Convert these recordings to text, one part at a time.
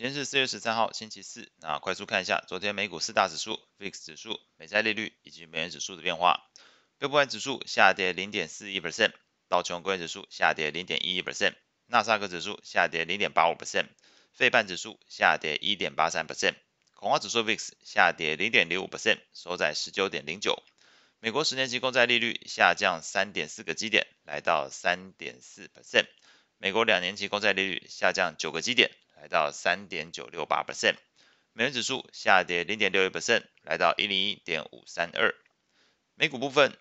今天是四月十三号，星期四。那快速看一下昨天美股四大指数、VIX 指数、美债利率以及美元指数的变化。标普指数下跌零点四一 percent，道琼工业指数下跌零点一一 percent，纳斯达克指数下跌零点八五 percent，费半指数下跌一点八三 percent，恐慌指数 VIX 下跌零点零五 percent，收在十九点零九。美国十年期公债利率下降三点四个基点，来到三点四 percent。美国两年期公债利率下降九个基点。来到三点九六八 percent，美元指数下跌零点六一 percent，来到一零一点五三二。美股部分，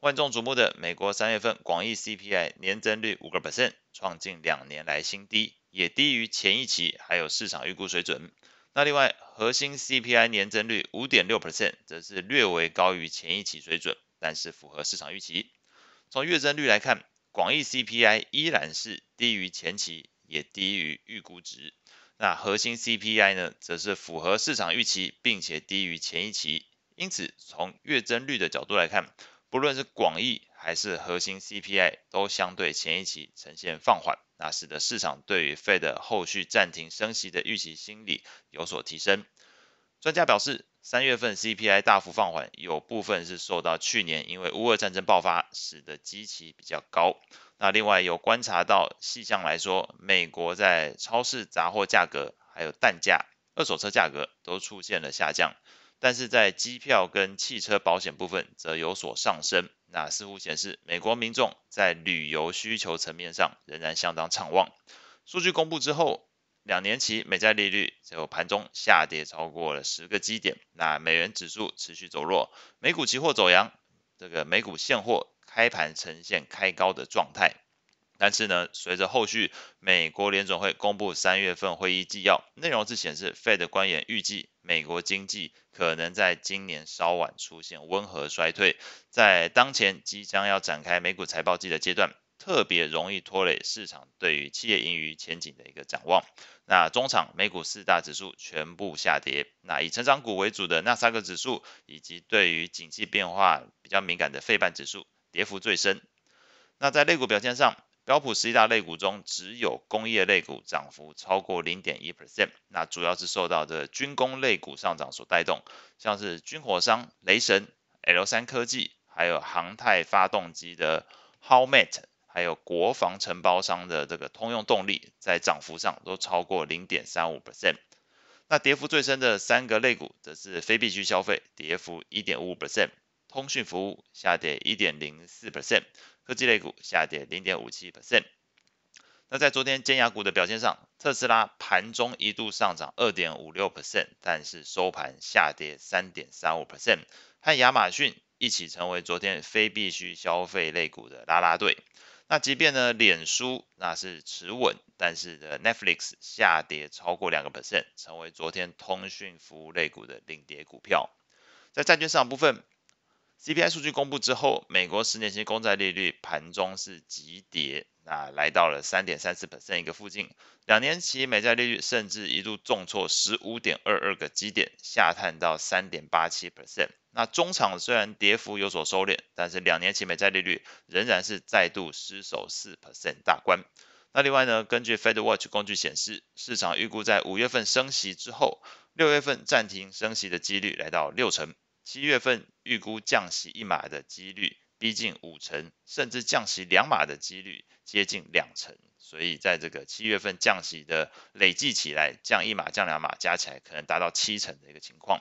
万众瞩目的美国三月份广义 CPI 年增率五个 percent，创近两年来新低，也低于前一期还有市场预估水准。那另外，核心 CPI 年增率五点六 percent，则是略微高于前一期水准，但是符合市场预期。从月增率来看，广义 CPI 依然是低于前期。也低于预估值，那核心 CPI 呢，则是符合市场预期，并且低于前一期。因此，从月增率的角度来看，不论是广义还是核心 CPI，都相对前一期呈现放缓，那使得市场对于 Fed 后续暂停升息的预期心理有所提升。专家表示，三月份 CPI 大幅放缓，有部分是受到去年因为乌俄战争爆发，使得基期比较高。那另外有观察到细项来说，美国在超市杂货价格、还有蛋价、二手车价格都出现了下降，但是在机票跟汽车保险部分则有所上升。那似乎显示美国民众在旅游需求层面上仍然相当畅旺。数据公布之后，两年期美债利率就盘中下跌超过了十个基点，那美元指数持续走弱，美股期货走阳，这个美股现货。开盘呈现开高的状态，但是呢，随着后续美国联总会公布三月份会议纪要，内容是显示 Fed 官员预计美国经济可能在今年稍晚出现温和衰退，在当前即将要展开美股财报季的阶段，特别容易拖累市场对于企业盈余前景的一个展望。那中场美股四大指数全部下跌，那以成长股为主的纳斯达克指数，以及对于景气变化比较敏感的费半指数。跌幅最深。那在类股表现上，标普十一大类股中，只有工业类股涨幅超过零点一 percent。那主要是受到的军工类股上涨所带动，像是军火商雷神、L 三科技，还有航太发动机的 Howmet，还有国防承包商的这个通用动力，在涨幅上都超过零点三五 percent。那跌幅最深的三个类股，则是非必需消费，跌幅一点五五 percent。通讯服务下跌一点零四 percent，科技类股下跌零点五七 percent。那在昨天尖牙股的表现上，特斯拉盘中一度上涨二点五六 percent，但是收盘下跌三点三五 percent，和亚马逊一起成为昨天非必需消费类股的拉拉队。那即便呢，脸书那是持稳，但是的 Netflix 下跌超过两个 percent，成为昨天通讯服务类股的领跌股票。在债券市场部分。CPI 数据公布之后，美国十年期公债利率盘中是急跌，那来到了三点三四百分一个附近。两年期美债利率甚至一度重挫十五点二二个基点，下探到三点八七 percent。那中场虽然跌幅有所收敛，但是两年期美债利率仍然是再度失守四 percent 大关。那另外呢，根据 FedWatch 工具显示，市场预估在五月份升息之后，六月份暂停升息的几率来到六成。七月份预估降息一码的几率逼近五成，甚至降息两码的几率接近两成，所以在这个七月份降息的累计起来，降一码、降两码加起来可能达到七成的一个情况。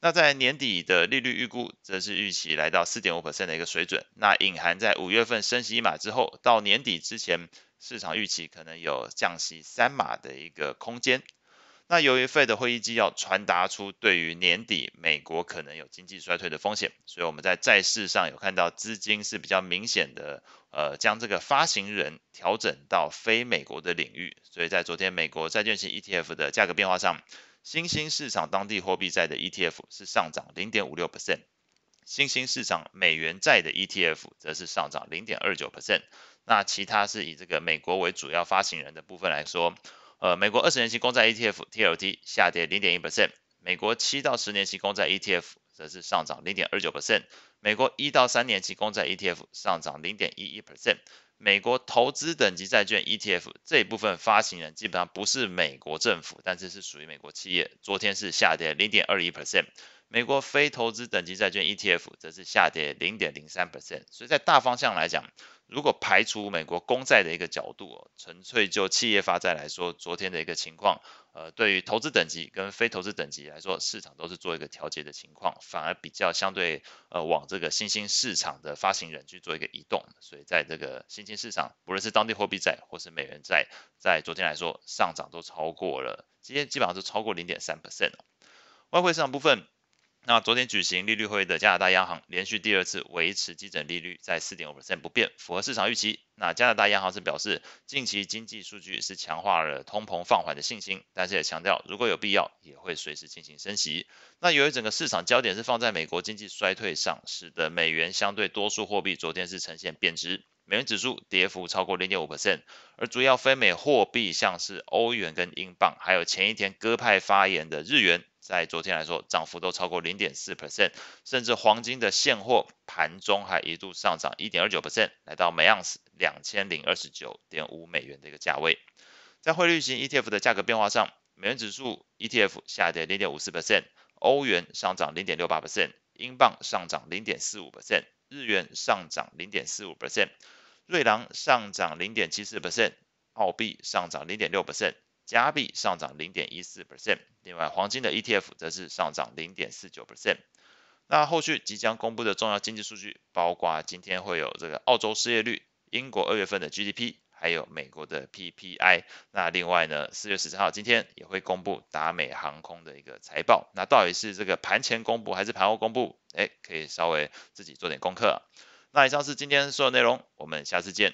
那在年底的利率预估则是预期来到四点五 percent 的一个水准，那隐含在五月份升息一码之后，到年底之前，市场预期可能有降息三码的一个空间。那由于 Fed 会议纪要传达出对于年底美国可能有经济衰退的风险，所以我们在债市上有看到资金是比较明显的，呃，将这个发行人调整到非美国的领域。所以在昨天美国债券型 ETF 的价格变化上，新兴市场当地货币债的 ETF 是上涨零点五六 percent，新兴市场美元债的 ETF 则是上涨零点二九 percent。那其他是以这个美国为主要发行人的部分来说。呃，美国二十年期公债 ETF TLT 下跌零点一 percent，美国七到十年期公债 ETF 则是上涨零点二九 percent，美国一到三年期公债 ETF 上涨零点一一 percent，美国投资等级债券 ETF 这一部分发行人基本上不是美国政府，但是是属于美国企业，昨天是下跌零点二一 percent。美国非投资等级债券 ETF 则是下跌零点零三 percent。所以在大方向来讲，如果排除美国公债的一个角度，纯粹就企业发债来说，昨天的一个情况，呃，对于投资等级跟非投资等级来说，市场都是做一个调节的情况，反而比较相对呃往这个新兴市场的发行人去做一个移动。所以在这个新兴市场，不论是当地货币债或是美元债，在昨天来说上涨都超过了，今天基本上都超过零点三 percent。外汇市场部分。那昨天举行利率会议的加拿大央行连续第二次维持基准利率在四点五不变，符合市场预期。那加拿大央行是表示，近期经济数据是强化了通膨放缓的信心，但是也强调如果有必要也会随时进行升息。那由于整个市场焦点是放在美国经济衰退上，使得美元相对多数货币昨天是呈现贬值，美元指数跌幅超过零点五 percent，而主要非美货币像是欧元跟英镑，还有前一天鸽派发言的日元。在昨天来说，涨幅都超过零点四 percent，甚至黄金的现货盘中还一度上涨一点二九 percent，来到每盎司两千零二十九点五美元的一个价位。在汇率型 ETF 的价格变化上，美元指数 ETF 下跌零点五四 percent，欧元上涨零点六八 percent，英镑上涨零点四五 percent，日元上涨零点四五 percent，瑞郎上涨零点七四 percent，澳币上涨零点六 percent。加币上涨零点一四 percent，另外黄金的 ETF 则是上涨零点四九 percent。那后续即将公布的重要经济数据，包括今天会有这个澳洲失业率、英国二月份的 GDP，还有美国的 PPI。那另外呢，四月十三号今天也会公布达美航空的一个财报。那到底是这个盘前公布还是盘后公布？哎，可以稍微自己做点功课。那以上是今天所有内容，我们下次见。